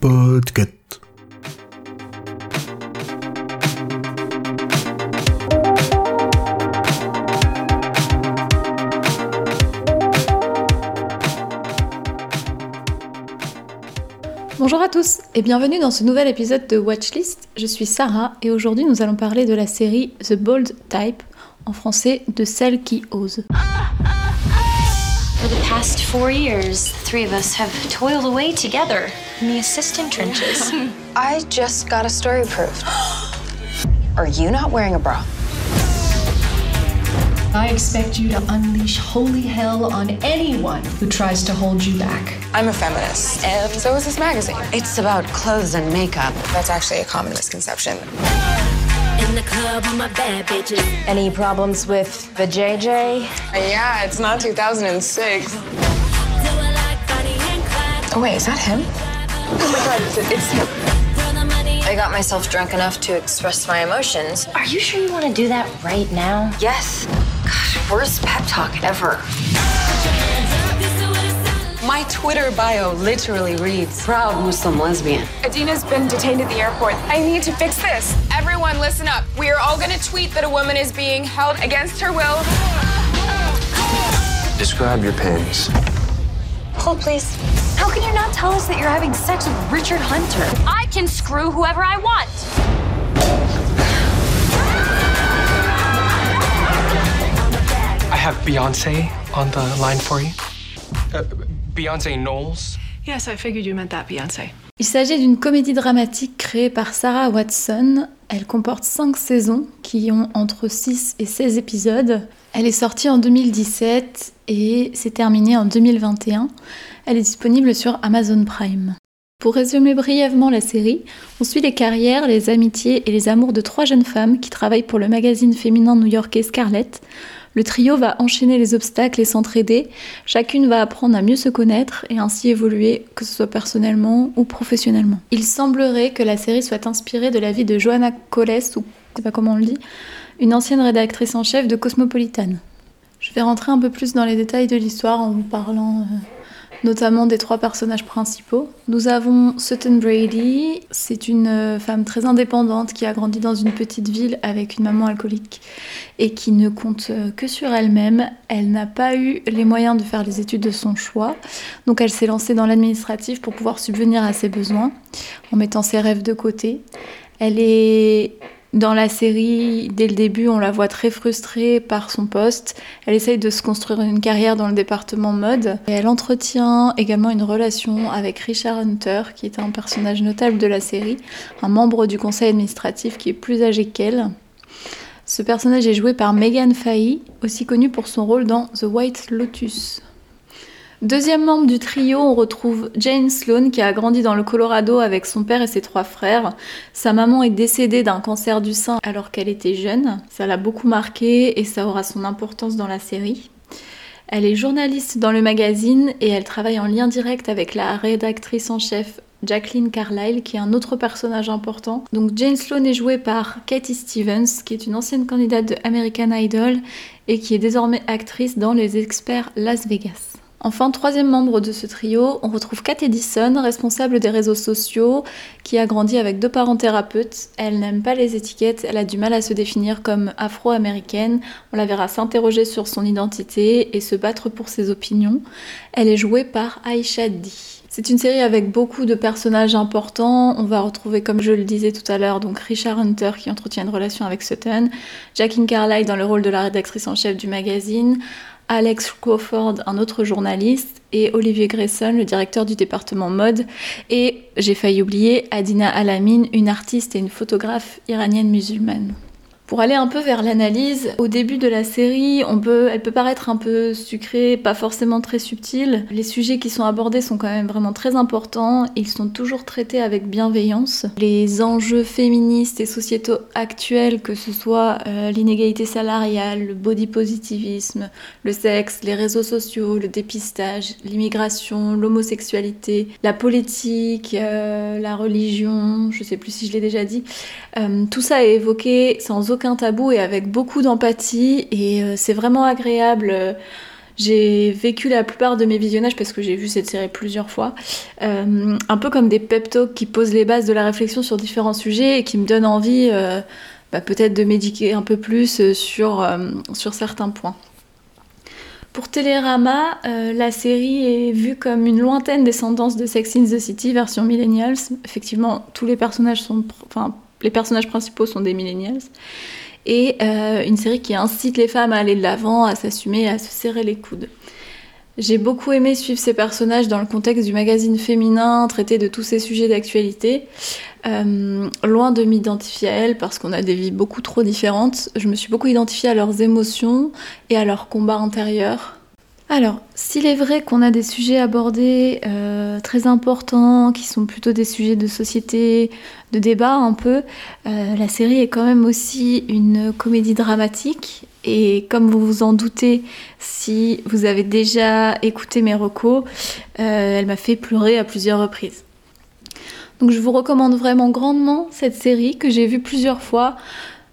Podcast. Bonjour à tous et bienvenue dans ce nouvel épisode de Watchlist. Je suis Sarah et aujourd'hui nous allons parler de la série The Bold Type, en français de celle qui ose. Past four years, the three of us have toiled away together in the assistant trenches. I just got a story proved. Are you not wearing a bra? I expect you to unleash holy hell on anyone who tries to hold you back. I'm a feminist, and so is this magazine. It's about clothes and makeup. That's actually a common misconception. In the club with my bad bitches. Any problems with the JJ? Yeah, it's not 2006. Do I like Bonnie and Clyde? Oh, wait, is that him? Oh my god, it's, it's him. Throw the money I got myself drunk enough to express my emotions. Are you sure you want to do that right now? Yes. Gosh, worst pep talk ever. This is what it sounds My Twitter bio literally reads Proud Muslim lesbian. Adina's been detained at the airport. I need to fix this. Everyone, listen up. We are all going to tweet that a woman is being held against her will. Describe your pains. Hold, please. How can you not tell us that you're having sex with Richard Hunter? I can screw whoever I want. I have Beyonce on the line for you. Uh, Beyonce Knowles. Yes, I figured you meant that, Beyonce. Il s'agit d'une comédie dramatique créée par Sarah Watson. Elle comporte 5 saisons qui ont entre 6 et 16 épisodes. Elle est sortie en 2017 et s'est terminée en 2021. Elle est disponible sur Amazon Prime. Pour résumer brièvement la série, on suit les carrières, les amitiés et les amours de trois jeunes femmes qui travaillent pour le magazine féminin new-yorkais Scarlett. Le trio va enchaîner les obstacles et s'entraider. Chacune va apprendre à mieux se connaître et ainsi évoluer, que ce soit personnellement ou professionnellement. Il semblerait que la série soit inspirée de la vie de Joanna Coles, ou je sais pas comment on le dit, une ancienne rédactrice en chef de Cosmopolitan. Je vais rentrer un peu plus dans les détails de l'histoire en vous parlant euh, notamment des trois personnages principaux. Nous avons Sutton Brady, c'est une euh, femme très indépendante qui a grandi dans une petite ville avec une maman alcoolique et qui ne compte euh, que sur elle-même. Elle n'a pas eu les moyens de faire les études de son choix, donc elle s'est lancée dans l'administratif pour pouvoir subvenir à ses besoins en mettant ses rêves de côté. Elle est dans la série, dès le début, on la voit très frustrée par son poste. Elle essaye de se construire une carrière dans le département mode. Elle entretient également une relation avec Richard Hunter, qui est un personnage notable de la série, un membre du conseil administratif qui est plus âgé qu'elle. Ce personnage est joué par Megan Fahey, aussi connue pour son rôle dans The White Lotus. Deuxième membre du trio, on retrouve Jane Sloan qui a grandi dans le Colorado avec son père et ses trois frères. Sa maman est décédée d'un cancer du sein alors qu'elle était jeune. Ça l'a beaucoup marqué et ça aura son importance dans la série. Elle est journaliste dans le magazine et elle travaille en lien direct avec la rédactrice en chef Jacqueline Carlyle, qui est un autre personnage important. Donc Jane Sloan est jouée par Katie Stevens, qui est une ancienne candidate de American Idol et qui est désormais actrice dans Les Experts Las Vegas. Enfin, troisième membre de ce trio, on retrouve Kat Edison, responsable des réseaux sociaux, qui a grandi avec deux parents thérapeutes. Elle n'aime pas les étiquettes, elle a du mal à se définir comme afro-américaine. On la verra s'interroger sur son identité et se battre pour ses opinions. Elle est jouée par Aisha Di. C'est une série avec beaucoup de personnages importants. On va retrouver, comme je le disais tout à l'heure, donc Richard Hunter qui entretient une relation avec Sutton, Jacqueline Carlyle dans le rôle de la rédactrice en chef du magazine, Alex Crawford, un autre journaliste, et Olivier Grayson, le directeur du département mode. Et j'ai failli oublier Adina Alamin, une artiste et une photographe iranienne musulmane. Pour aller un peu vers l'analyse, au début de la série, on peut, elle peut paraître un peu sucrée, pas forcément très subtile. Les sujets qui sont abordés sont quand même vraiment très importants. Ils sont toujours traités avec bienveillance. Les enjeux féministes et sociétaux actuels, que ce soit euh, l'inégalité salariale, le body positivisme, le sexe, les réseaux sociaux, le dépistage, l'immigration, l'homosexualité, la politique, euh, la religion, je sais plus si je l'ai déjà dit, euh, tout ça est évoqué sans aucun tabou et avec beaucoup d'empathie et euh, c'est vraiment agréable. J'ai vécu la plupart de mes visionnages parce que j'ai vu cette série plusieurs fois, euh, un peu comme des pep talks qui posent les bases de la réflexion sur différents sujets et qui me donnent envie euh, bah, peut-être de médiquer un peu plus sur, sur certains points. Pour Télérama, la série est vue comme une lointaine descendance de Sex in the City version millennials. Effectivement, tous les personnages sont, enfin, les personnages principaux sont des millennials. Et euh, une série qui incite les femmes à aller de l'avant, à s'assumer, à se serrer les coudes. J'ai beaucoup aimé suivre ces personnages dans le contexte du magazine féminin, traiter de tous ces sujets d'actualité. Euh, loin de m'identifier à elles parce qu'on a des vies beaucoup trop différentes, je me suis beaucoup identifiée à leurs émotions et à leurs combats intérieurs. Alors, s'il est vrai qu'on a des sujets abordés euh, très importants, qui sont plutôt des sujets de société, de débat un peu, euh, la série est quand même aussi une comédie dramatique. Et comme vous vous en doutez, si vous avez déjà écouté mes recos, euh, elle m'a fait pleurer à plusieurs reprises. Donc je vous recommande vraiment grandement cette série que j'ai vue plusieurs fois,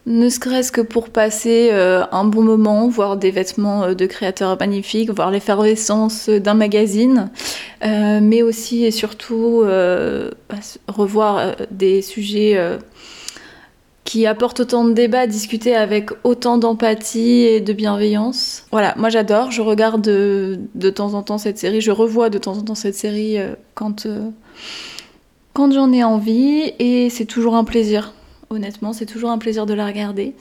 ne serait-ce que pour passer euh, un bon moment, voir des vêtements euh, de créateurs magnifiques, voir l'effervescence d'un magazine, euh, mais aussi et surtout bah, revoir des sujets qui apportent autant de débats, discuter avec autant d'empathie et de bienveillance. Voilà, moi j'adore, je regarde de, temps en temps cette série, je revois de temps en temps cette série quand, quand j'en ai envie et c'est toujours un plaisir. Honnêtement, c'est toujours un plaisir de la regarder.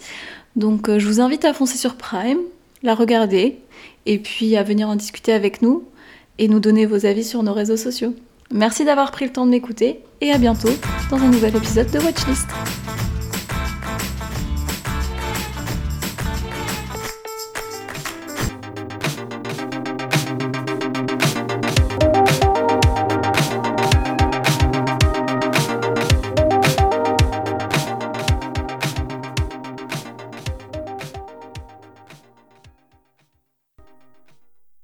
Donc euh, je vous invite à foncer sur Prime, la regarder et puis à venir en discuter avec nous et nous donner vos avis sur nos réseaux sociaux. Merci d'avoir pris le temps de m'écouter et à bientôt dans un nouvel épisode de Watchlist.